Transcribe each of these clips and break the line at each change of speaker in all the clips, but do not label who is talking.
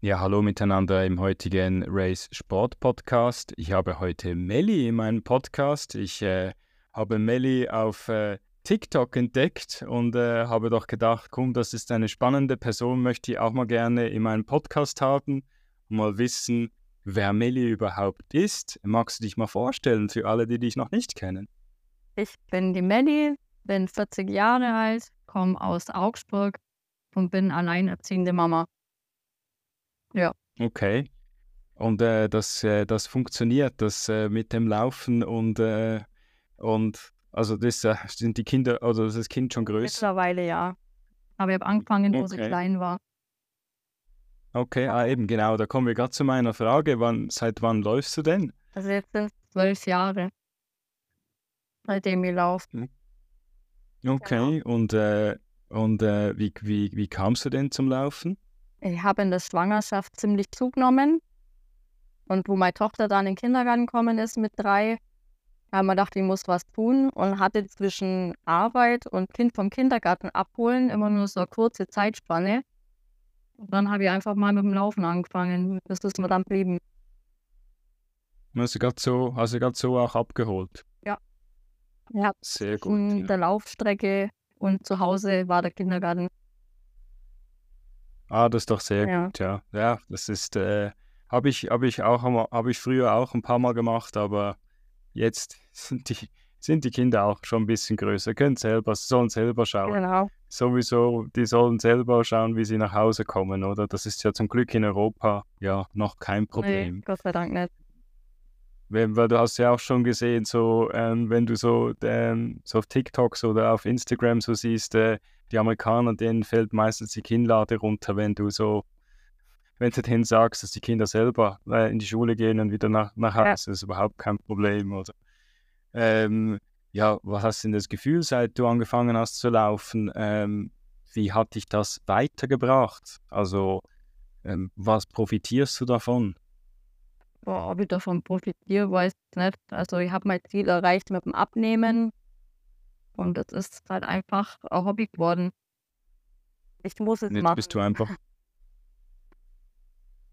Ja, hallo miteinander im heutigen Race Sport Podcast. Ich habe heute Melli in meinem Podcast. Ich äh, habe Melli auf äh, TikTok entdeckt und äh, habe doch gedacht, komm, das ist eine spannende Person, möchte ich auch mal gerne in meinem Podcast haben mal wissen, wer Melli überhaupt ist. Magst du dich mal vorstellen für alle, die dich noch nicht kennen?
Ich bin die Melli, bin 40 Jahre alt, komme aus Augsburg und bin alleinerziehende Mama. Ja.
Okay. Und äh, das, äh, das funktioniert, das äh, mit dem Laufen und, äh, und also das äh, sind die Kinder, also ist das Kind schon größer?
Mittlerweile ja. Aber ich habe angefangen, wo sie
Okay.
klein war.
Okay, ah, eben genau, da kommen wir gerade zu meiner Frage. Wann, seit wann läufst du denn?
Also jetzt sind zwölf Jahre, seitdem ich laufe.
Okay, und, äh, und äh, wie, wie, wie kamst du denn zum Laufen?
Ich habe in der Schwangerschaft ziemlich zugenommen. Und wo meine Tochter dann in den Kindergarten gekommen ist mit drei, haben wir gedacht, ich muss was tun und hatte zwischen Arbeit und Kind vom Kindergarten abholen immer nur so eine kurze Zeitspanne. Und dann habe ich einfach mal mit dem Laufen angefangen. Das ist mir dann geblieben.
Hast du gerade so, auch abgeholt?
Ja,
Sehr gut.
in
Ja.
der Laufstrecke und zu Hause war der Kindergarten.
Ah, das ist doch sehr
Ja.
gut, ja. Ja, das ist, äh, habe ich, habe ich auch, habe ich früher auch ein paar Mal gemacht, aber jetzt sind die, sind die Kinder auch schon ein bisschen größer, können selber, sollen selber schauen.
Genau.
Sowieso, die sollen selber schauen, wie sie nach Hause kommen, oder? Das ist ja zum Glück in Europa ja noch kein
Nee,
Problem.
Gott sei Dank nicht.
Weil du hast ja auch schon gesehen, so ähm, wenn du so, ähm, so auf TikToks oder auf Instagram so siehst, äh, die Amerikaner, denen fällt meistens die Kinnlade runter, wenn du so, wenn du denen sagst, dass die Kinder selber äh, in die Schule gehen und wieder nach, nach
Ja.
Hause, das ist überhaupt kein Problem, oder? Ähm, ja, was hast du denn das Gefühl, seit du angefangen hast zu laufen? Ähm, wie hat dich das weitergebracht? Also, ähm, was profitierst du davon?
Boah, ob ich davon profitiere, weiß ich nicht. Also ich habe mein Ziel erreicht mit dem Abnehmen und es ist halt einfach ein Hobby geworden. Ich muss es
jetzt
machen.
bist du einfach.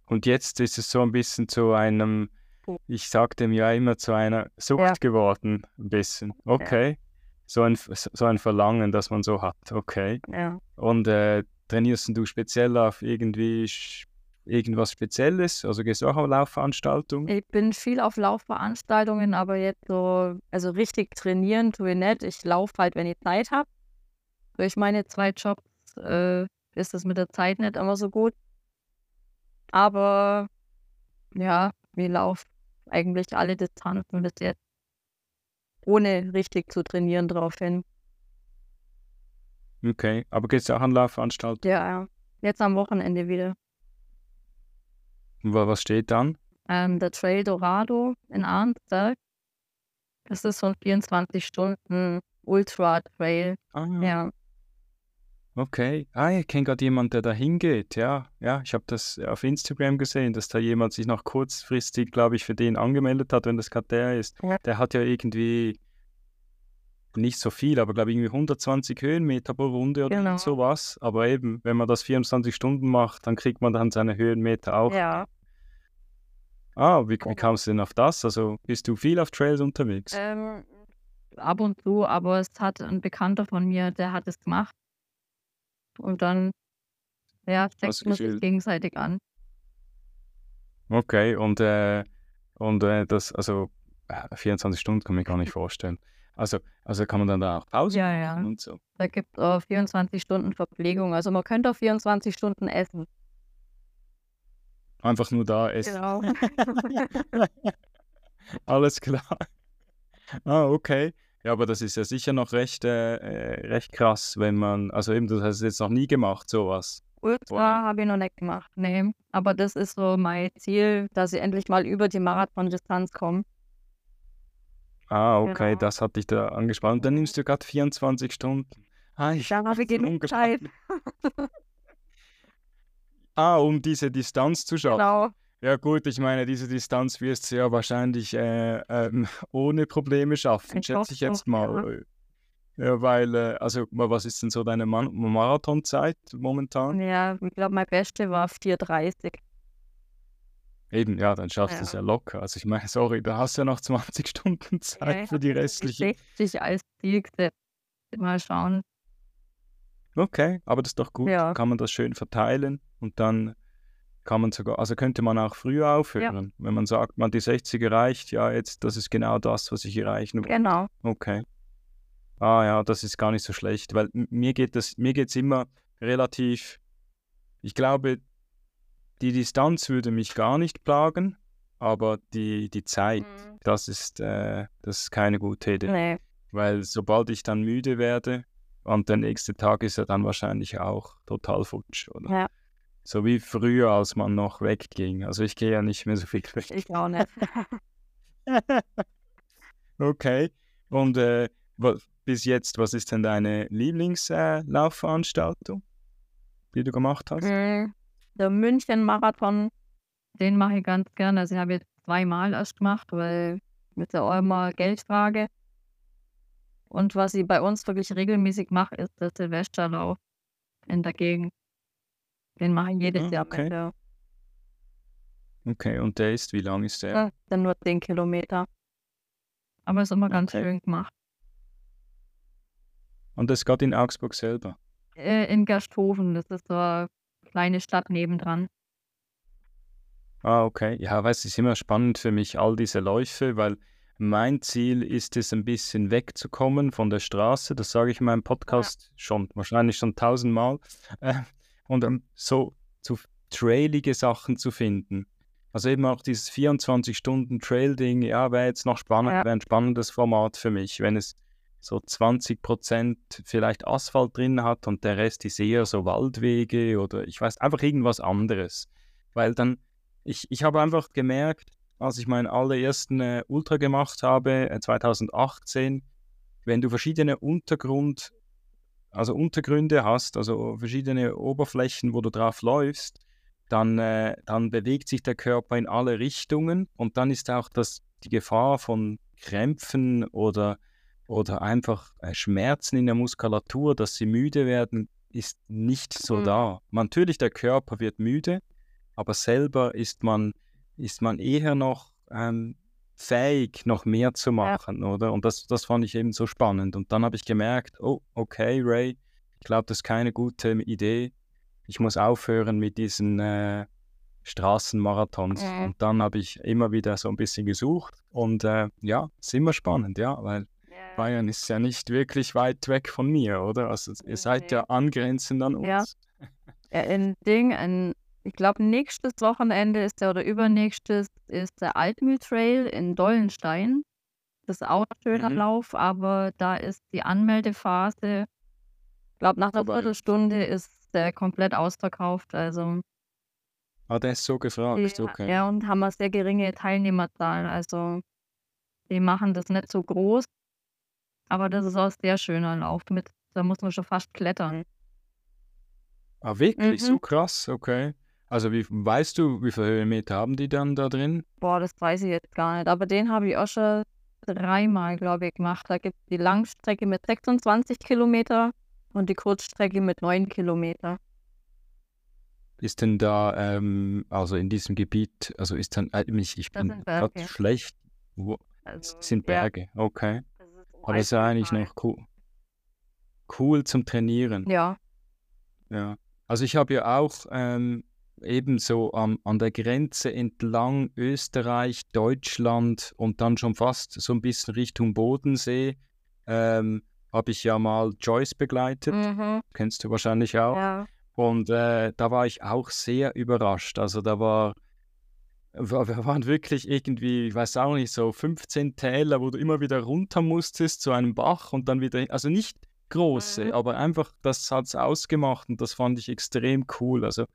Und jetzt ist es so ein bisschen zu einem, ich sag dem ja immer, zu einer Sucht
Ja.
geworden, ein bisschen. Okay. So, ein, so ein Verlangen, das man so hat. Okay.
Ja.
Und äh, trainierst du speziell auf irgendwie irgendwas Spezielles? Also gehst du auch auf Laufveranstaltungen?
Ich bin viel auf Laufveranstaltungen, aber jetzt so, also richtig trainieren tue ich nicht. Ich laufe halt, wenn ich Zeit habe. Durch meine zwei Jobs äh, ist es mit der Zeit nicht immer so gut. Aber ja, wir laufen eigentlich alle Distanzen bis jetzt. Ohne richtig zu trainieren drauf hin.
Okay. Aber gehst du auch an Laufveranstaltungen?
Ja, ja. Jetzt am Wochenende wieder.
Wa- Was steht dann?
Ähm, der Trail Dorado in Arnsberg. Das ist so ein 24 Stunden Ultra Trail.
Ah,
Ja.
Okay. Ah, ich kenne gerade jemanden, der da hingeht. Ja, ja, ich habe das auf Instagram gesehen, dass da jemand sich noch kurzfristig, glaube ich, für den angemeldet hat, wenn das gerade der ist. Der hat ja irgendwie nicht so viel, aber glaube ich irgendwie 120 Höhenmeter pro Runde oder
Genau.
sowas. Aber eben, wenn man das 24 Stunden macht, dann kriegt man dann seine Höhenmeter auch.
Ja.
Ah, wie, wie kamst du denn auf das? Also bist du viel auf Trails unterwegs?
Ähm, ab und zu, aber es hat ein Bekannter von mir, der hat es gemacht. Und dann, ja, steckt man sich gegenseitig an.
Okay, und, äh, und äh, das, also äh, 24 Stunden kann ich mir gar nicht vorstellen. Also, also kann man dann da auch Pause
Ja, ja.
und so.
Da gibt es auch 24 Stunden Verpflegung. Also man könnte auch 24 Stunden essen.
Einfach nur da essen.
Genau.
Alles klar. Ah, okay. Ja, aber das ist ja sicher noch recht, äh, äh, recht krass, wenn man, also eben, du hast es jetzt noch nie gemacht, sowas.
Ultra
Wow.
habe ich noch nicht gemacht. Nee. Aber das ist so mein Ziel, dass ich endlich mal über die Marathon-Distanz komme.
Ah, okay,
Genau.
das hat dich da angespannt. Und dann nimmst du gerade 24 Stunden. Ah, ich,
Dann habe ich genug. Zeit.
Ah, um diese Distanz zu schaffen.
Genau.
Ja gut, ich meine, diese Distanz wirst du ja wahrscheinlich äh, ähm, ohne Probleme schaffen, schätze ich jetzt
doch, ja.
mal. Ja, weil, äh, also was ist denn so deine Man Marathonzeit momentan?
Ja, ich glaube, mein Beste war 4,30.
Eben, ja, dann schaffst du es
Ja.
ja locker. Also ich meine, sorry, da hast du ja noch 20 Stunden
Ja,
Zeit
ich
für die restliche.
60 als Ziel gesetzt. Mal schauen.
Okay, aber das ist doch gut.
Ja.
Kann man das schön verteilen und dann kann man sogar, also könnte man auch früher aufhören, wenn man sagt, man die 60 erreicht, ja, jetzt, das ist genau das, was ich erreichen will.
Genau.
Okay. Ah ja, das ist gar nicht so schlecht, weil mir geht das, mir geht's immer relativ, ich glaube, die Distanz würde mich gar nicht plagen, aber die, die Zeit,
Mhm.
das ist, äh, das ist keine gute Idee.
Nee.
Weil sobald ich dann müde werde und der nächste Tag ist ja dann wahrscheinlich auch total futsch, oder?
Ja.
So wie früher, als man noch wegging. Also ich gehe ja nicht mehr so viel weg.
Ich auch nicht.
Okay. Und äh, wa- bis jetzt, was ist denn deine Lieblingslaufveranstaltung, äh, die du gemacht hast?
Mm, Der München-Marathon, den mache ich ganz gerne. Also, den habe ich jetzt zweimal erst gemacht, weil mit der immer Geldfrage. Und was ich bei uns wirklich regelmäßig mache, ist der Silvesterlauf in der Gegend. Den mache ich jedes
Ah,
Jahr
okay.
Ja.
Okay, und der ist, wie lang ist der?
Ja, dann nur 10 Kilometer. Aber ist immer ganz
Okay.
schön gemacht.
Und das gerade in Augsburg selber.
Äh, in Gersthofen, das ist so eine kleine Stadt nebendran.
Ah, okay. Ja, weißt du, es ist immer spannend für mich, all diese Läufe, weil mein Ziel ist es, ein bisschen wegzukommen von der Straße. Das sage ich in meinem Podcast schon, wahrscheinlich schon tausendmal. Und ähm, so zu trailige Sachen zu finden. Also eben auch dieses 24-Stunden-Trail-Ding, ja, wäre jetzt noch spannend,
Ja.
wäre ein spannendes Format für mich, wenn es so 20 Prozent vielleicht Asphalt drin hat und der Rest ist eher so Waldwege oder ich weiß, einfach irgendwas anderes. Weil dann, ich, ich habe einfach gemerkt, als ich meinen allerersten äh, Ultra gemacht habe, äh, 2018, wenn du verschiedene Untergrund, also Untergründe hast, also verschiedene Oberflächen, wo du drauf läufst, dann, äh, dann bewegt sich der Körper in alle Richtungen und dann ist auch das, die Gefahr von Krämpfen oder, oder einfach äh, Schmerzen in der Muskulatur, dass sie müde werden, ist nicht so
Mhm.
da. Natürlich, der Körper wird müde, aber selber ist man, ist man eher noch ähm, fähig, noch mehr zu machen, oder? Und das, das fand ich eben so spannend. Und dann habe ich gemerkt, oh, okay, Ray, ich glaube, das ist keine gute Idee. Ich muss aufhören mit diesen äh, Straßenmarathons.
Mhm.
Und dann habe ich immer wieder so ein bisschen gesucht. Und äh, ja, ist immer spannend, ja, weil Bayern ist ja nicht wirklich weit weg von mir, oder? Also ihr seid ja angrenzend an uns.
Ja. Ja, in Ding, in, ich glaube, nächstes Wochenende ist der oder übernächstes ist der Altmühl-Trail in Dollenstein. Das ist auch ein schöner
Mhm.
Lauf, aber da ist die Anmeldephase, ich glaube, nach einer
Vorbei.
Viertelstunde ist der komplett ausverkauft. Also,
Ah, der ist so gefragt,
die,
okay.
ja, und haben eine sehr geringe Teilnehmerzahl. Also, die machen das nicht so groß, aber das ist auch ein sehr schöner Lauf. Mit, da muss man schon fast klettern.
Ah, wirklich?
Mhm.
So krass, okay. Also wie weißt du, wie viele Höhenmeter haben die dann da drin?
Boah, das weiß ich jetzt gar nicht. Aber den habe ich auch schon dreimal, glaube ich, gemacht. Da gibt es die Langstrecke mit 26 Kilometer und die Kurzstrecke mit 9 Kilometer.
Ist denn da, ähm, also in diesem Gebiet, also ist dann, äh, ich, ich bin gerade schlecht. Wo,
Also,
sind
ja,
Berge, okay.
das ist
Aber es ist ja eigentlich noch cool. Cool zum Trainieren.
Ja,
Ja. Also ich habe ja auch ähm, ebenso am, an der Grenze entlang Österreich, Deutschland und dann schon fast so ein bisschen Richtung Bodensee, ähm, habe ich ja mal Joyce begleitet.
mhm.
Kennst du wahrscheinlich auch.
ja.
Und äh, da war ich auch sehr überrascht. Also da war, wir waren wirklich irgendwie, ich weiß auch nicht, so 15 Täler, wo du immer wieder runter musstest zu einem Bach und dann wieder, also nicht große,
Mhm.
aber einfach, das hat es ausgemacht und das fand ich extrem cool. Also,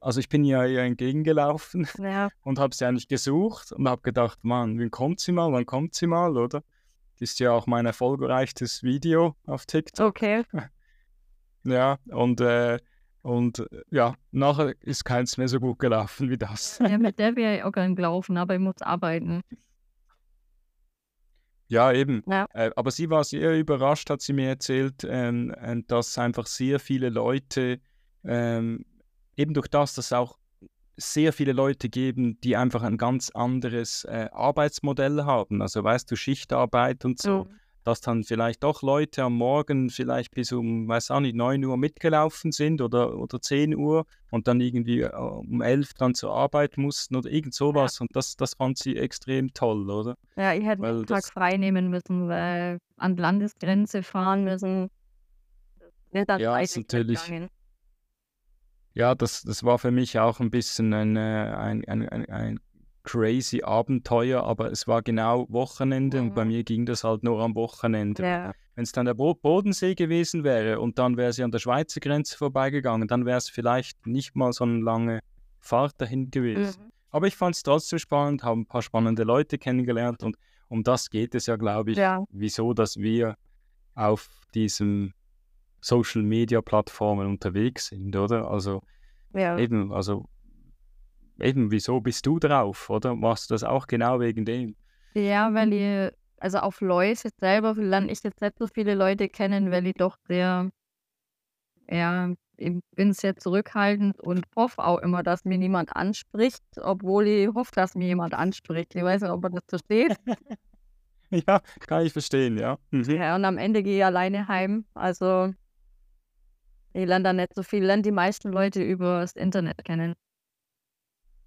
also ich bin ja ihr entgegengelaufen
ja.
und habe sie eigentlich gesucht und habe gedacht, Mann, wann kommt sie mal, wann kommt sie mal, oder? Das ist ja auch mein erfolgreichstes Video auf TikTok.
Okay.
Ja, und äh, Und äh, ja, nachher ist keins mehr so gut gelaufen wie das.
Ja, mit der wäre ich auch gern gelaufen, aber ich muss arbeiten.
Ja, eben.
Ja.
Äh, aber sie war sehr überrascht, hat sie mir erzählt, ähm, äh, dass einfach sehr viele Leute, ähm, eben durch das, dass auch sehr viele Leute geben, die einfach ein ganz anderes äh, Arbeitsmodell haben. Also weißt du, Schichtarbeit und so.
Mhm.
Dass dann vielleicht doch Leute am Morgen vielleicht bis um, weiß auch nicht, 9 Uhr mitgelaufen sind oder, oder 10 Uhr und dann irgendwie äh, um 11 dann zur Arbeit mussten oder irgend sowas. Und das, das fand sie extrem toll, oder?
Ja, ich hätte einen Tag
das-
frei nehmen müssen, weil an die Landesgrenze fahren müssen. Nicht an
Ja, ist natürlich-
gegangen.
Ja, das, das war für mich auch ein bisschen ein, äh, ein, ein, ein, ein crazy Abenteuer, aber es war genau Wochenende und bei
Mhm.
mir ging das halt nur am Wochenende.
Ja,
Wenn es dann der Bo Bodensee gewesen wäre und dann wäre sie an der Schweizer Grenze vorbeigegangen, dann wäre es vielleicht nicht mal so eine lange Fahrt dahin gewesen.
mhm.
Aber ich fand es trotzdem spannend, habe ein paar spannende Leute kennengelernt und um das geht es ja, glaube ich,
ja,
wieso, dass wir auf diesen Social Media Plattformen unterwegs sind, oder? Also
ja.
eben, also eben, wieso bist du drauf, oder? Machst du das auch genau wegen dem?
Ja, weil ich, also auf Leute selber lerne ich jetzt nicht so viele Leute kennen, weil ich doch sehr, ja, ich bin sehr zurückhaltend und hoffe auch immer, dass mir niemand anspricht, obwohl ich hoffe, dass mir jemand anspricht. Ich weiß nicht, ob man das versteht.
Ja, kann ich verstehen, ja. Mhm.
Ja, und am Ende gehe ich alleine heim. Also ich lerne da nicht so viel, lerne die meisten Leute über das Internet kennen.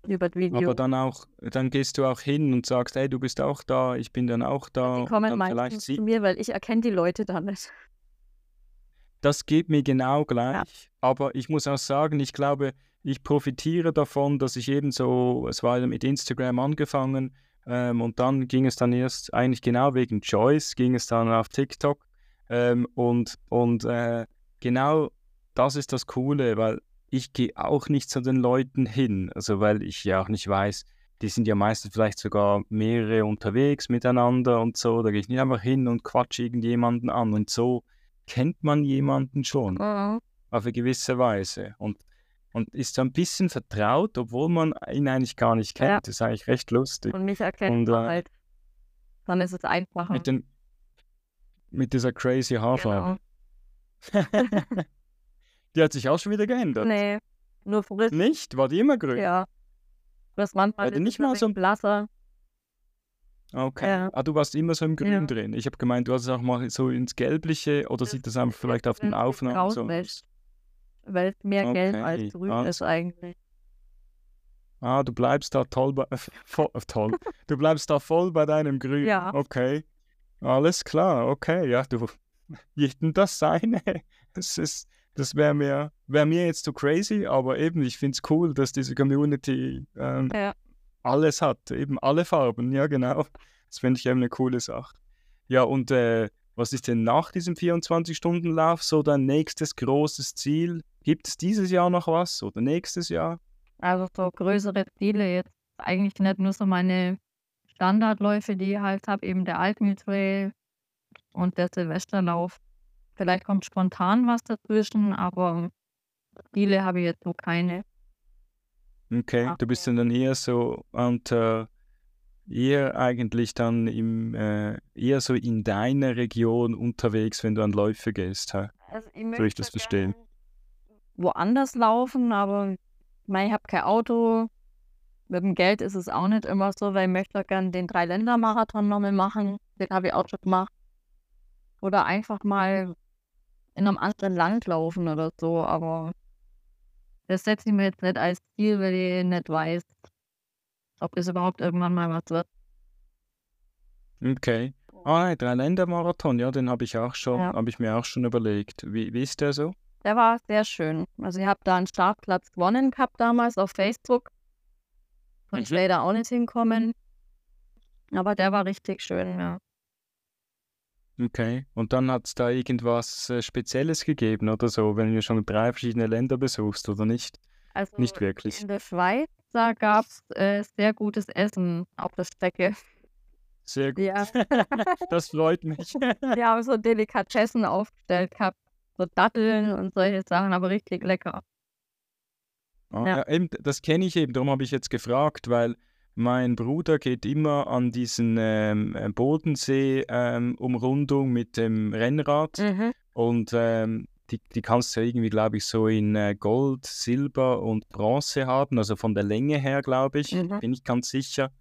Über das Video.
Aber dann auch, dann gehst du auch hin und sagst, hey, du bist auch da, ich bin dann auch da.
die kommen meistens zu mir, weil ich erkenne die Leute dann nicht.
das geht mir genau gleich. Aber ich muss auch sagen, ich glaube, ich profitiere davon, dass ich eben so, es war ja mit Instagram angefangen ähm, und dann ging es dann erst eigentlich genau wegen Joyce, ging es dann auf TikTok ähm, und, und äh, genau das ist das Coole, weil ich gehe auch nicht zu den Leuten hin, also weil ich ja auch nicht weiß, die sind ja meistens vielleicht sogar mehrere unterwegs miteinander und so, da gehe ich nicht einfach hin und quatsche irgendjemanden an und so kennt man jemanden schon
Mhm.
auf eine gewisse Weise und, und ist so ein bisschen vertraut, obwohl man ihn eigentlich gar nicht kennt.
Ja.
Das ist eigentlich recht lustig.
Und mich erkennt
Und,
man
äh,
halt. Dann ist es einfacher.
Mit, den, mit dieser crazy Haarfarbe.
Genau.
Die hat sich auch schon wieder geändert.
Nee, nur frisch.
Nicht? War die immer grün?
Ja. Das manchmal ist
nicht
ein
mal so
bisschen blasser.
Okay.
Ja.
Ah, du warst immer so im Grün
Ja.
drin. Ich habe gemeint, du hast es auch mal so ins Gelbliche oder
Das
sieht das einfach vielleicht auf den Aufnahmen so aus?
Weil es mehr gelb
Okay,
als grün
ah.
ist eigentlich.
Ah, du bleibst da toll bei, voll, toll. Du bleibst da voll bei deinem Grün.
Ja.
Okay. Alles klar, okay. Ja, du, jedem das seine. Es ist, das wäre mir, wär mir jetzt zu crazy, aber eben, ich finde es cool, dass diese Community ähm,
Ja.
alles hat. Eben alle Farben, ja, genau. Das finde ich eben eine coole Sache. Ja, und äh, was ist denn nach diesem 24-Stunden-Lauf so dein nächstes großes Ziel? Gibt es dieses Jahr noch was oder nächstes Jahr?
Also so größere Ziele jetzt eigentlich nicht nur so meine Standardläufe, die ich halt habe, eben der Altmühl Trail und der Silvesterlauf. Vielleicht kommt spontan was dazwischen, aber Ziele habe ich jetzt so keine.
Okay,
Ach,
du bist
ja.
dann eher so und äh, eher eigentlich dann im äh, eher so in deiner Region unterwegs, wenn du an Läufe gehst. hä?
Also ich
Soll ich das verstehen?
Woanders laufen, aber ich, mein, ich habe kein Auto. Mit dem Geld ist es auch nicht immer so, weil ich möchte gerne den Drei-Länder-Marathon nochmal machen. Den habe ich auch schon gemacht. Oder einfach mal in einem anderen Land laufen oder so, aber das setze ich mir jetzt nicht als Ziel, weil ich nicht weiß, ob das überhaupt irgendwann mal was wird.
Okay. Ah, nein, Dreiländermarathon, ja, den habe ich auch schon,
Ja.
habe ich mir auch schon überlegt. Wie, wie ist der so?
Der war sehr schön. Also ich habe da einen Startplatz gewonnen gehabt damals auf Facebook. Und ich
Mhm.
leider auch nicht hinkommen. Aber der war richtig schön, ja.
Okay. Und dann hat es da irgendwas äh, Spezielles gegeben oder so, wenn du schon drei verschiedene Länder besuchst oder nicht?
Also
Nicht wirklich.
in der Schweiz, da gab es äh, sehr gutes Essen auf der Strecke.
Sehr gut.
Ja,
Das freut mich.
die haben so Delikatessen aufgestellt gehabt. So Datteln und solche Sachen, aber richtig lecker.
Ah, ja. eben, das kenne ich eben, darum habe ich jetzt gefragt, weil mein Bruder geht immer an diesen ähm, äh, Bodensee-Umrundung ähm, mit dem Rennrad
Mhm.
und ähm, die, die kannst du ja irgendwie, glaube ich, so in äh, Gold, Silber und Bronze haben, also von der Länge her, glaube ich,
Mhm.
bin ich ganz sicher.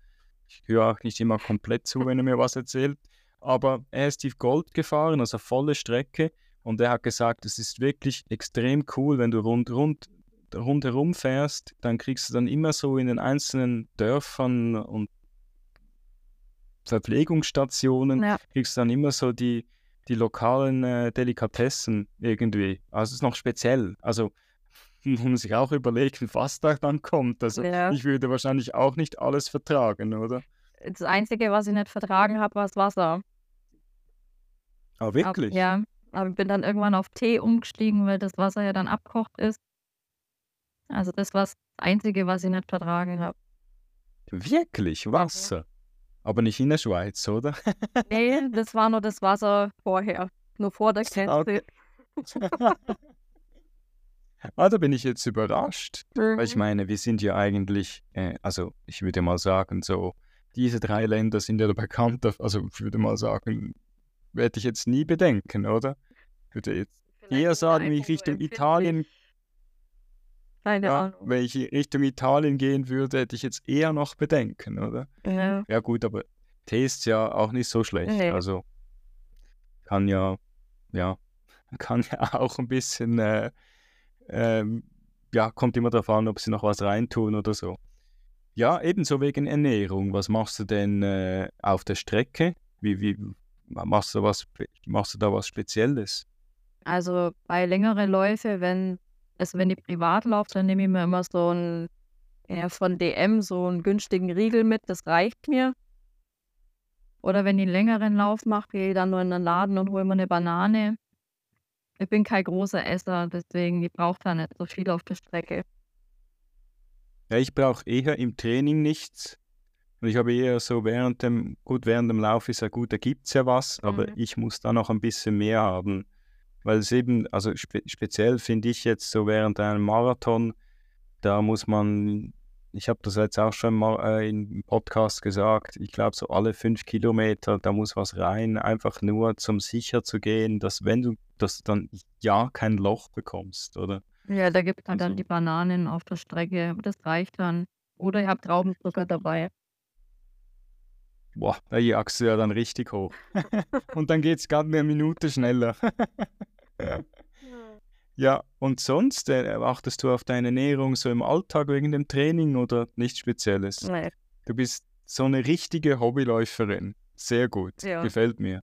Ich höre auch nicht immer komplett zu, wenn er mir was erzählt, aber er ist die Gold gefahren, also volle Strecke und er hat gesagt, es ist wirklich extrem cool, wenn du rund, rund, rundherum fährst, dann kriegst du dann immer so in den einzelnen Dörfern und Verpflegungsstationen,
Ja.
kriegst du dann immer so die, die lokalen äh, Delikatessen irgendwie. Also es ist noch speziell. Also man muss sich auch überlegen, was da dann kommt. Also
Ja.
ich würde wahrscheinlich auch nicht alles vertragen, oder?
Das Einzige, was ich nicht vertragen habe, war das Wasser.
Aber
Ab,
wirklich?
ja, aber ich bin dann irgendwann auf Tee umgestiegen, weil das Wasser ja dann abkocht ist. Also das war das Einzige, was ich nicht vertragen habe.
Wirklich? Wasser? Aber nicht in der Schweiz, oder?
Nee, das war nur das Wasser vorher. Nur vor der
Okay.
Grenze.
ah, da bin ich jetzt überrascht. Weil ich
Mhm.
meine, wir sind ja eigentlich, äh, also ich würde mal sagen, so, diese drei Länder sind ja bekannt, also ich würde mal sagen, werde ich jetzt nie bedenken, oder? Ich würde jetzt eher sagen, wie ich Richtung Italien,
Keine
ja,
Ahnung.
wenn ich Richtung Italien gehen würde, hätte ich jetzt eher noch Bedenken, oder?
Ja.
Ja gut, aber Tee ist ja auch nicht so schlecht,
Nee.
also kann ja, ja, kann ja auch ein bisschen, äh, ähm, ja, kommt immer darauf an, ob sie noch was reintun oder so. Ja, ebenso wegen Ernährung. Was machst du denn äh, auf der Strecke? Wie, wie machst du was, machst du da was Spezielles?
Also bei längeren Läufe, wenn es, wenn ich privat laufe, dann nehme ich mir immer so ein, ja, von DM so einen günstigen Riegel mit, das reicht mir. Oder wenn ich einen längeren Lauf mache, gehe ich dann nur in den Laden und hole mir eine Banane. Ich bin kein großer Esser, deswegen ich brauche da nicht so viel auf der Strecke.
Ja, ich brauche eher im Training nichts. Und ich habe eher so während dem, gut, während dem Lauf ist ja gut, da gibt es ja was, aber
Mhm.
ich muss da noch ein bisschen mehr haben. Weil es eben, also spe speziell finde ich jetzt so während einem Marathon, da muss man, ich habe das jetzt auch schon mal äh, im Podcast gesagt, ich glaube so alle fünf Kilometer, da muss was rein, einfach nur zum sicher zu gehen, dass wenn du, dass du dann ja kein Loch bekommst, oder?
Ja, da gibt es halt
Also
dann die Bananen auf der Strecke, das reicht dann. Oder ich habe Traubenzucker dabei.
Boah, da jagst du ja dann richtig hoch. und dann geht es gerade eine Minute schneller. ja, und sonst äh, achtest du auf deine Ernährung so im Alltag wegen dem Training oder nichts Spezielles?
Nee.
Du bist so eine richtige Hobbyläuferin. Sehr gut,
Ja.
gefällt mir.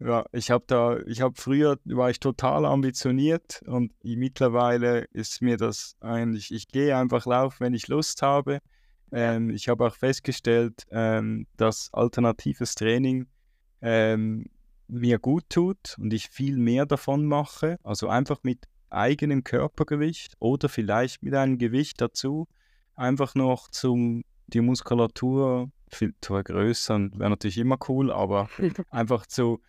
Ja, ich habe da, ich habe früher war ich total ambitioniert und mittlerweile ist mir das eigentlich, ich gehe einfach laufen, wenn ich Lust habe. Ähm, ich habe auch festgestellt, ähm, dass alternatives Training ähm, mir gut tut und ich viel mehr davon mache. Also einfach mit eigenem Körpergewicht oder vielleicht mit einem Gewicht dazu. Einfach noch zum die Muskulatur viel zu vergrößern. Wäre natürlich immer cool, aber einfach zu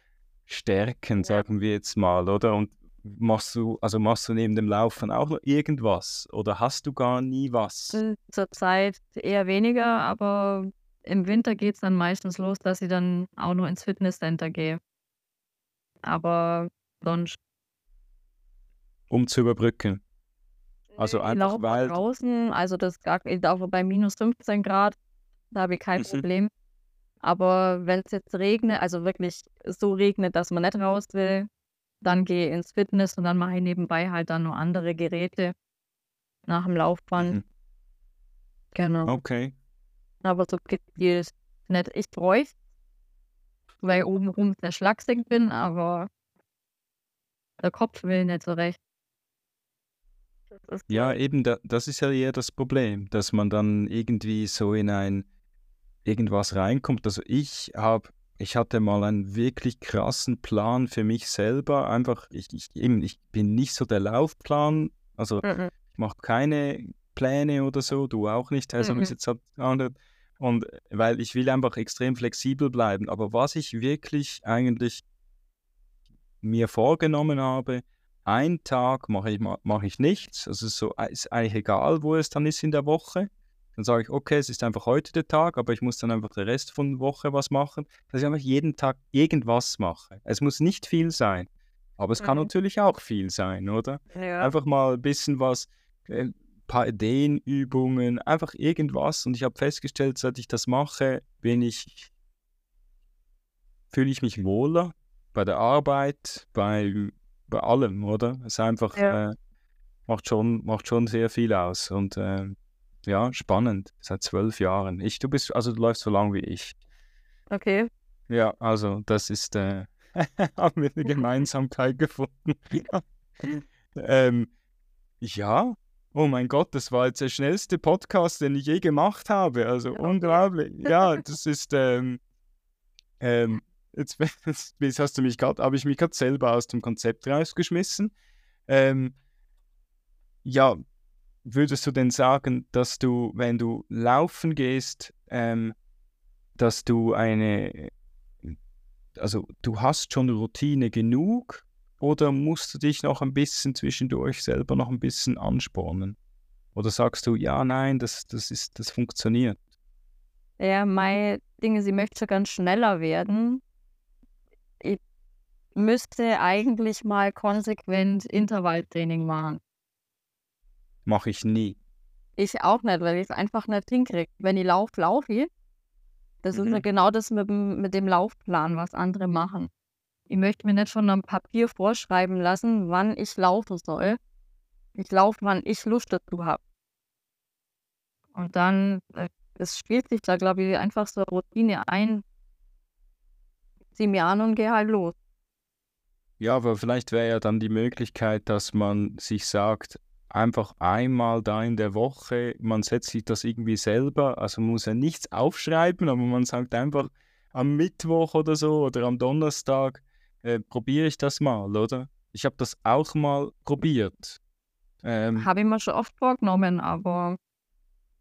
stärken, sagen wir jetzt mal, oder? Und machst du, also machst du neben dem Laufen auch noch irgendwas oder hast du gar nie was?
Hm, Zurzeit eher weniger, aber im Winter geht es dann meistens los, dass ich dann auch noch ins Fitnesscenter gehe. Aber sonst,
Um zu überbrücken. Also
ich
einfach weil.
draußen, also das gar, ich laufe bei minus 15 Grad, da habe ich kein
Mhm.
Problem. Aber wenn es jetzt regnet, also wirklich so regnet, dass man nicht raus will, dann gehe ich ins Fitness und dann mache ich nebenbei halt dann noch andere Geräte nach dem Laufband.
Mhm.
Genau.
Okay.
Aber so gezielt nicht. Ich bräuchte, weil ich obenrum sehr schlaksig bin, aber der Kopf will nicht so recht.
Ja, eben, da, das ist ja eher das Problem, dass man dann irgendwie so in ein irgendwas reinkommt. Also ich habe, ich hatte mal einen wirklich krassen Plan für mich selber. Einfach, ich, ich, eben, ich bin nicht so der Laufplan, also
Mhm.
ich mache keine Pläne oder so, du auch nicht, also
Mhm.
es jetzt hat. Und weil ich will einfach extrem flexibel bleiben. Aber was ich wirklich eigentlich mir vorgenommen habe, einen Tag mache ich, mach ich nichts. Also so ist eigentlich egal, wo es dann ist in der Woche. Dann sage ich, okay, es ist einfach heute der Tag, aber ich muss dann einfach den Rest von der Woche was machen. Dass ich einfach jeden Tag irgendwas mache. Es muss nicht viel sein, aber es mhm. kann natürlich auch viel sein, oder? Ja. Einfach mal ein bisschen was, paar Ideenübungen, einfach irgendwas. Und ich habe festgestellt, seit ich das mache, bin ich, fühle ich mich wohler bei der Arbeit, bei, bei allem, oder? Es einfach ja. äh, macht, schon, macht schon sehr viel aus. Und äh, ja, spannend. Seit zwölf Jahren. Ich, du bist, also du läufst so lang wie ich.
Okay.
Ja, also das ist, äh, haben wir eine Gemeinsamkeit gefunden. ähm, ja, oh mein Gott, das war jetzt der schnellste Podcast, den ich je gemacht habe. Also ja. unglaublich. Ja, das ist, ähm, ähm, jetzt, jetzt hast du mich gerade, habe ich mich gerade selber aus dem Konzept rausgeschmissen. Ähm, ja, würdest du denn sagen, dass du, wenn du laufen gehst, ähm, dass du eine, also du hast schon Routine genug oder musst du dich noch ein bisschen zwischendurch selber noch ein bisschen anspornen? Oder sagst du, ja, nein, das, das, ist, das funktioniert?
Ja, meine Dinge, sie möchte ganz schneller werden. Ich müsste eigentlich mal konsequent Intervalltraining machen.
Mache ich nie.
Ich auch nicht, weil ich es einfach nicht hinkriege. Wenn ich laufe, laufe ich. Das mhm. ist ja genau das mit, mit dem Laufplan, was andere machen. Ich möchte mir nicht von einem Papier vorschreiben lassen, wann ich laufen soll. Ich laufe, wann ich Lust dazu habe. Und dann, äh, es spielt sich da, glaube ich, einfach so eine Routine ein. Zieh mir an und gehe halt los.
Ja, aber vielleicht wäre ja dann die Möglichkeit, dass man sich sagt, einfach einmal da in der Woche, man setzt sich das irgendwie selber, also man muss ja nichts aufschreiben, aber man sagt einfach am Mittwoch oder so oder am Donnerstag äh, probiere ich das mal, oder? Ich habe das auch mal probiert.
Ähm, habe ich mir schon oft vorgenommen, aber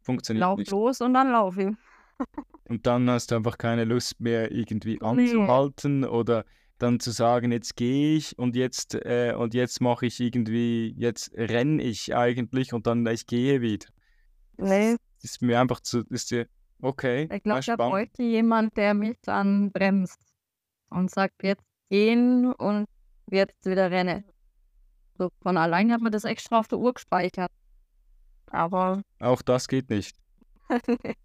funktioniert
lauf
nicht.
los und dann laufe ich.
und dann hast du einfach keine Lust mehr irgendwie anzuhalten nee. oder dann zu sagen, jetzt gehe ich und jetzt äh, und jetzt mache ich irgendwie, jetzt renne ich eigentlich und dann ich gehe wieder.
Nee.
Das ist mir einfach zu, ist dir, okay.
Ich glaube, da bräuchte jemand, der mich dann bremst und sagt, jetzt gehen und jetzt wieder rennen. So von allein hat man das extra auf der Uhr gespeichert. Aber.
Auch das geht nicht.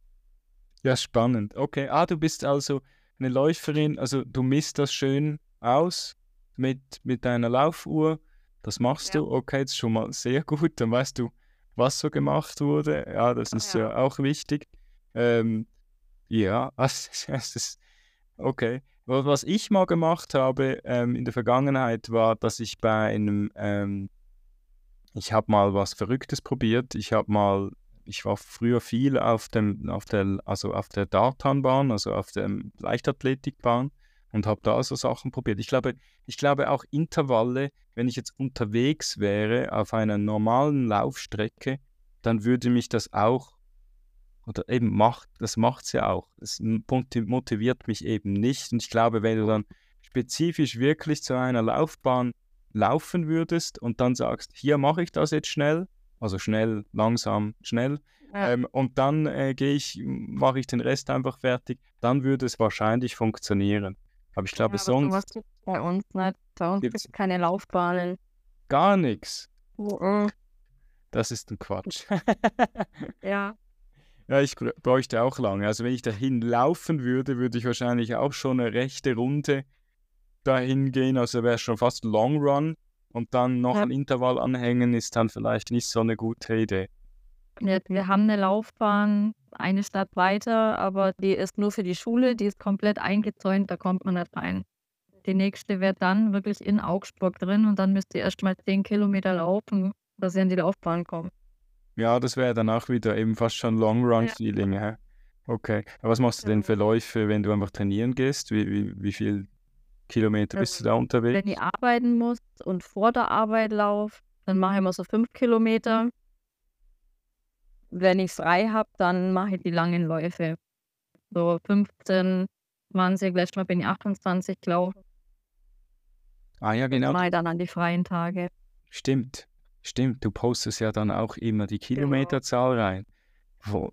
ja, spannend. Okay. Ah, du bist also eine Läuferin, also du misst das schön aus mit, mit deiner Laufuhr. Das machst ja. du, okay, das ist schon mal sehr gut. Dann weißt du, was so gemacht wurde. Ja, das ist ja, ja auch wichtig. Ähm, ja, das ist okay. Was ich mal gemacht habe ähm, in der Vergangenheit war, dass ich bei einem, ähm, ich habe mal was Verrücktes probiert. Ich habe mal ich war früher viel auf dem, auf der, also auf der Dartanbahn, also auf der Leichtathletikbahn und habe da so Sachen probiert. Ich glaube, ich glaube auch Intervalle, wenn ich jetzt unterwegs wäre auf einer normalen Laufstrecke, dann würde mich das auch oder eben macht, das macht es ja auch. Es motiviert mich eben nicht. Und ich glaube, wenn du dann spezifisch wirklich zu einer Laufbahn laufen würdest und dann sagst, hier mache ich das jetzt schnell, also schnell, langsam, schnell. Ja. Ähm, und dann äh, gehe ich, mache ich den Rest einfach fertig. Dann würde es wahrscheinlich funktionieren. Aber ich glaube, ja, sonst.
Was gibt bei uns nicht? Bei uns gibt es keine Laufbahnen.
Gar nichts. Oh, Das ist ein Quatsch.
ja.
Ja, ich bräuchte auch lange. Also wenn ich dahin laufen würde, würde ich wahrscheinlich auch schon eine rechte Runde dahin gehen. Also wäre es schon fast Long Run und dann noch ja. ein Intervall anhängen, ist dann vielleicht nicht so eine gute Idee.
Ja, wir haben eine Laufbahn eine Stadt weiter, aber die ist nur für die Schule, die ist komplett eingezäunt, da kommt man nicht rein. Die nächste wäre dann wirklich in Augsburg drin und dann müsst ihr erst mal zehn Kilometer laufen, dass ihr an die Laufbahn kommt.
Ja, das wäre dann auch wieder eben fast schon Long-Run-Feeling. Ja. Okay. Aber was machst du denn für Läufe, wenn du einfach trainieren gehst? Wie, wie, wie viel Kilometer bist du da unterwegs?
Wenn ich arbeiten muss und vor der Arbeit laufe, dann mache ich immer so fünf Kilometer. Wenn ich frei habe, dann mache ich die langen Läufe. So 15, 20, letztes Mal bin ich 28 gelaufen.
Ah ja, genau.
Das mache ich dann an die freien Tage.
Stimmt, stimmt. Du postest ja dann auch immer die genau. Kilometerzahl genau. rein.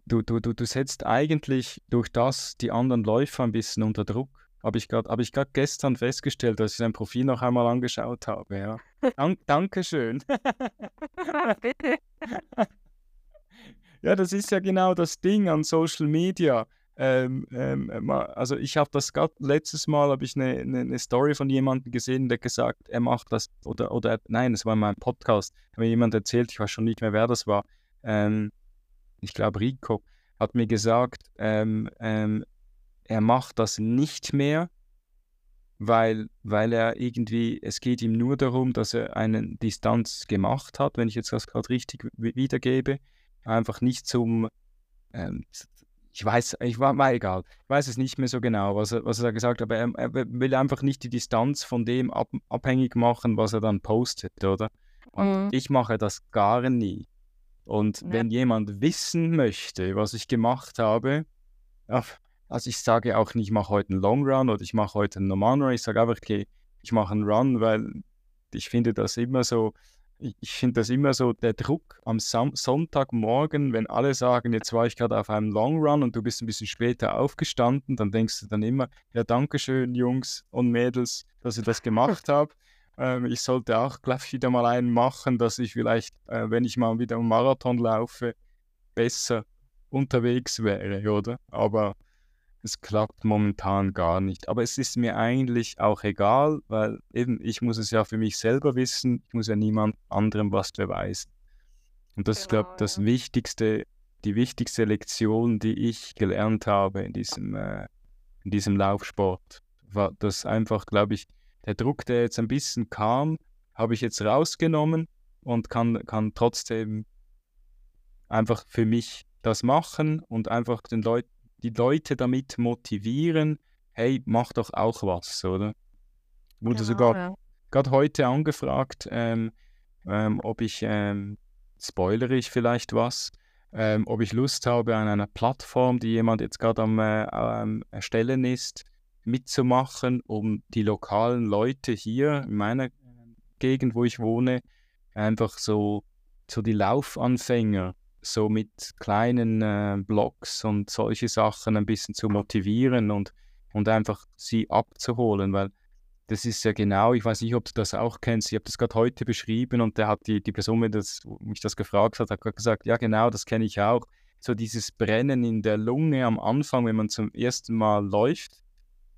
Du, du, du, du setzt eigentlich durch das die anderen Läufer ein bisschen unter Druck. Habe ich gerade hab gestern festgestellt, dass ich sein Profil noch einmal angeschaut habe. Ja. Dank, Dankeschön. Bitte. ja, das ist ja genau das Ding an Social Media. Ähm, ähm, also ich habe das gerade letztes Mal habe ich eine, eine, eine, Story von jemandem gesehen, der gesagt, er macht das oder oder nein, es war in meinem Podcast, hat mir jemand erzählt, ich weiß schon nicht mehr, wer das war. Ähm, ich glaube Rico hat mir gesagt, ähm, ähm, er macht das nicht mehr, weil, weil er irgendwie, es geht ihm nur darum, dass er eine Distanz gemacht hat, wenn ich jetzt das gerade richtig wiedergebe, einfach nicht zum, ähm, ich weiß, ich war, war egal, ich weiß es nicht mehr so genau, was er, was er gesagt hat, aber er, er will einfach nicht die Distanz von dem ab, abhängig machen, was er dann postet, oder? Und mhm. ich mache das gar nie. Und ja. wenn jemand wissen möchte, was ich gemacht habe, also ich sage auch nicht, ich mache heute einen Long Run oder ich mache heute einen normalen Run, ich sage einfach, okay, ich mache einen Run, weil ich finde das immer so, ich finde das immer so, der Druck am Sam Sonntagmorgen, wenn alle sagen, jetzt war ich gerade auf einem Long Run und du bist ein bisschen später aufgestanden, dann denkst du dann immer, ja, danke schön, Jungs und Mädels, dass ihr das gemacht habt. Ähm, ich sollte auch gleich wieder mal einen machen, dass ich vielleicht, äh, wenn ich mal wieder einen Marathon laufe, besser unterwegs wäre, oder? Aber es klappt momentan gar nicht. Aber es ist mir eigentlich auch egal, weil eben ich muss es ja für mich selber wissen. Ich muss ja niemand anderem was beweisen. Und das genau, ist, glaube ich, das ja. Wichtigste, die wichtigste Lektion, die ich gelernt habe in diesem, äh, in diesem Laufsport. War das einfach, glaube ich, der Druck, der jetzt ein bisschen kam, habe ich jetzt rausgenommen und kann, kann trotzdem einfach für mich das machen und einfach den Leuten die Leute damit motivieren, hey, mach doch auch was, oder? Wurde genau, sogar ja. gerade heute angefragt, ähm, ähm, ob ich, ähm, spoilere ich vielleicht was, ähm, ob ich Lust habe, an einer Plattform, die jemand jetzt gerade am äh, Erstellen ist, mitzumachen, um die lokalen Leute hier in meiner Gegend, wo ich wohne, einfach so, so die Laufanfänger so mit kleinen äh, Blogs und solche Sachen ein bisschen zu motivieren und, und einfach sie abzuholen, weil das ist ja genau, ich weiß nicht, ob du das auch kennst, ich habe das gerade heute beschrieben und der hat die, die Person, die das, mich das gefragt hat, hat gesagt, ja genau, das kenne ich auch. So dieses Brennen in der Lunge am Anfang, wenn man zum ersten Mal läuft,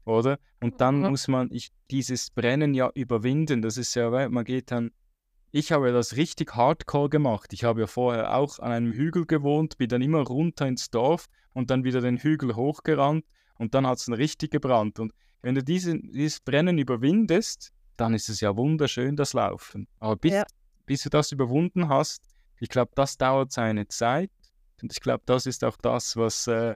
oder? Und dann mhm. muss man ich, dieses Brennen ja überwinden. Das ist ja, man geht dann ich habe das richtig hardcore gemacht. Ich habe ja vorher auch an einem Hügel gewohnt, bin dann immer runter ins Dorf und dann wieder den Hügel hochgerannt und dann hat es dann richtig gebrannt. Und wenn du diese, dieses Brennen überwindest, dann ist es ja wunderschön, das Laufen. Aber bis, ja. bis du das überwunden hast, ich glaube, das dauert seine Zeit. Und ich glaube, das ist auch das, was, äh,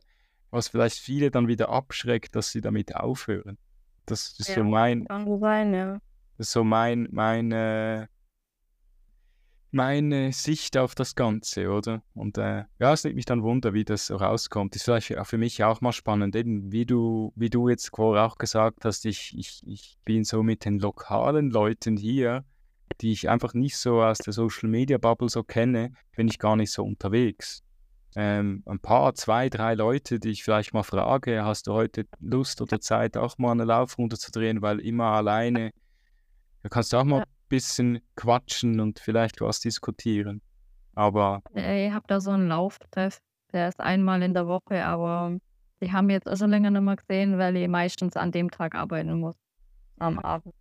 was vielleicht viele dann wieder abschreckt, dass sie damit aufhören. Das ist ja, so mein. Kann sein, ja. Das ist so mein, mein, äh, meine Sicht auf das Ganze, oder? Und äh, ja, es nimmt mich dann Wunder, wie das rauskommt. Ist vielleicht für mich auch mal spannend, eben wie du, wie du jetzt vorher auch gesagt hast, ich, ich, ich bin so mit den lokalen Leuten hier, die ich einfach nicht so aus der Social Media Bubble so kenne, bin ich gar nicht so unterwegs. Ähm, ein paar, zwei, drei Leute, die ich vielleicht mal frage, hast du heute Lust oder Zeit, auch mal eine Laufrunde zu drehen, weil immer alleine, da kannst du auch mal bisschen quatschen und vielleicht was diskutieren. Aber.
Ich habe da so einen Lauftest, der ist einmal in der Woche, aber die haben jetzt also länger nicht mehr gesehen, weil ich meistens an dem Tag arbeiten muss. Am Abend.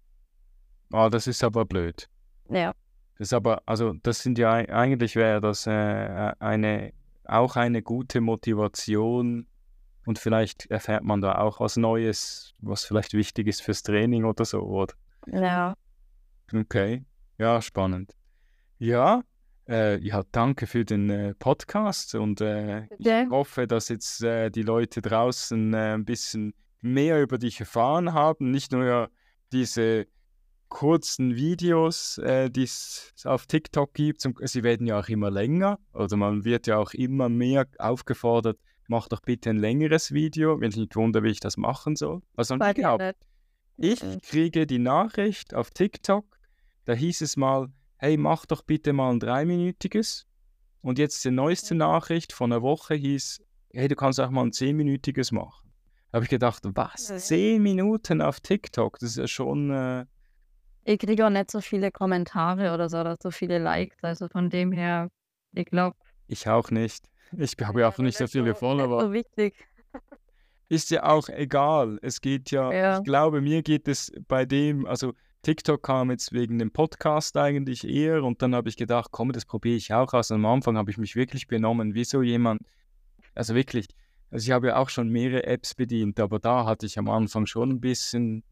Ah, das ist aber blöd.
Ja.
Das ist aber, also das sind ja eigentlich wäre das äh, eine auch eine gute Motivation und vielleicht erfährt man da auch was Neues, was vielleicht wichtig ist fürs Training oder so, oder?
Ja.
Okay, ja, spannend. Ja, äh, ja, danke für den äh, Podcast und äh, ich hoffe, dass jetzt äh, die Leute draußen äh, ein bisschen mehr über dich erfahren haben, nicht nur diese kurzen Videos, äh, die es auf TikTok gibt, sie werden ja auch immer länger, also man wird ja auch immer mehr aufgefordert, mach doch bitte ein längeres Video, wenn ich nicht wundere, wie ich das machen soll. Also ich, ich kriege die Nachricht auf TikTok, da hieß es mal, hey, mach doch bitte mal ein dreiminütiges. Und jetzt die neueste Nachricht von einer Woche hieß, hey, du kannst auch mal ein zehnminütiges machen. Da habe ich gedacht, was? Zehn Minuten auf TikTok? Das ist ja schon. Äh...
Ich kriege auch nicht so viele Kommentare oder so, oder so viele Likes. Also von dem her, ich glaube.
Ich auch nicht. Ich habe ja auch nicht so viele Follower.
So wichtig.
Ist ja auch egal. Es geht ja,
Ja.
ich glaube, mir geht es bei dem, also TikTok kam jetzt wegen dem Podcast eigentlich eher und dann habe ich gedacht, komm, das probiere ich auch aus. Und am Anfang habe ich mich wirklich benommen, wie so jemand, also wirklich, also ich habe ja auch schon mehrere Apps bedient, aber da hatte ich am Anfang schon ein bisschen,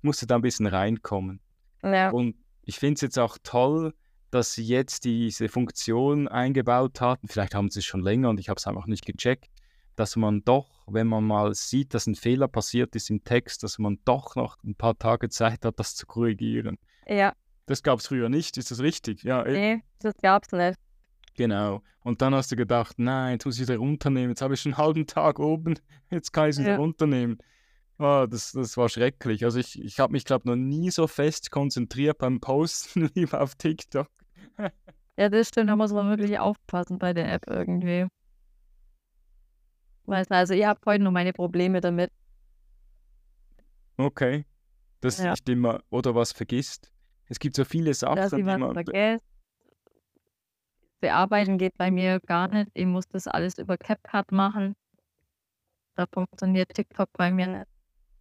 musste da ein bisschen reinkommen.
Ja.
Und ich finde es jetzt auch toll, dass sie jetzt diese Funktion eingebaut hatten. Vielleicht haben sie es schon länger und ich habe es einfach nicht gecheckt, dass man doch, wenn man mal sieht, dass ein Fehler passiert ist im Text, dass man doch noch ein paar Tage Zeit hat, das zu korrigieren.
Ja,
Das gab es früher nicht, ist das richtig? Ja, eh,
nee, das gab's nicht.
genau. Und dann hast du gedacht, nein, jetzt muss ich wieder runternehmen. Jetzt habe ich schon einen halben Tag oben, jetzt kann ich es wieder
Ja.
runternehmen. Ah, das, das war schrecklich. Also ich, ich habe mich, glaube noch nie so fest konzentriert beim Posten wie auf TikTok.
Ja, das stimmt, da muss man wirklich aufpassen bei der App irgendwie. Weiß nicht, also ich habe heute nur meine Probleme damit.
Okay. Das
Ja.
nicht immer oder was vergisst. Es gibt so viele Sachen,
dass ich
die
was
man.
vergesse. Bearbeiten geht bei mir gar nicht. Ich muss das alles über CapCut machen. Da funktioniert TikTok bei mir nicht.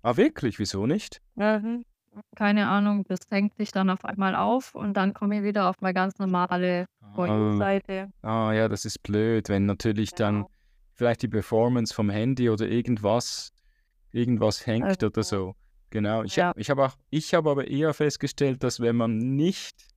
Ah, wirklich? Wieso nicht?
Mhm. Keine Ahnung, das hängt sich dann auf einmal auf und dann komme ich wieder auf meine ganz normale For
Ah, ah, ja, das ist blöd, wenn natürlich dann
Genau.
Vielleicht die Performance vom Handy oder irgendwas, irgendwas hängt oder
Also,
so. Genau. Ich,
ja.
ich habe auch, ich habe aber eher festgestellt, dass wenn man nicht,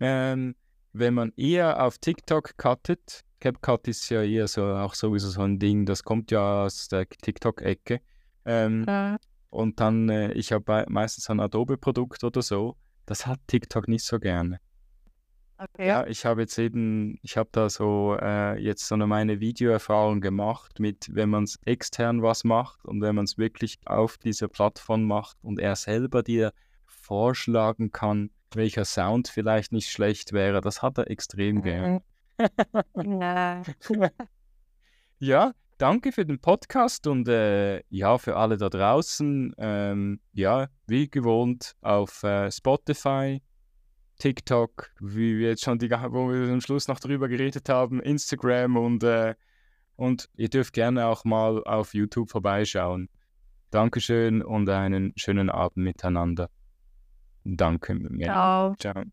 ähm, wenn man eher auf TikTok cuttet, CapCut ist ja eher so auch sowieso so ein Ding, das kommt ja aus der TikTok-Ecke. Ähm,
äh,
und dann, äh, ich habe meistens ein Adobe-Produkt oder so, das hat TikTok nicht so gerne.
Okay.
Ja, ich habe jetzt eben, ich habe da so äh, jetzt so eine meine Videoerfahrung gemacht mit, wenn man es extern was macht und wenn man es wirklich auf dieser Plattform macht und er selber dir vorschlagen kann, welcher Sound vielleicht nicht schlecht wäre, das hat er extrem gern.
Mhm. Ja.
Ja, danke für den Podcast und äh, ja, für alle da draußen, ähm, ja, wie gewohnt auf äh, Spotify, TikTok, wie wir jetzt schon die, wo wir am Schluss noch drüber geredet haben, Instagram und, äh, und ihr dürft gerne auch mal auf YouTube vorbeischauen. Dankeschön und einen schönen Abend miteinander. Danke.
Ciao.
Ciao.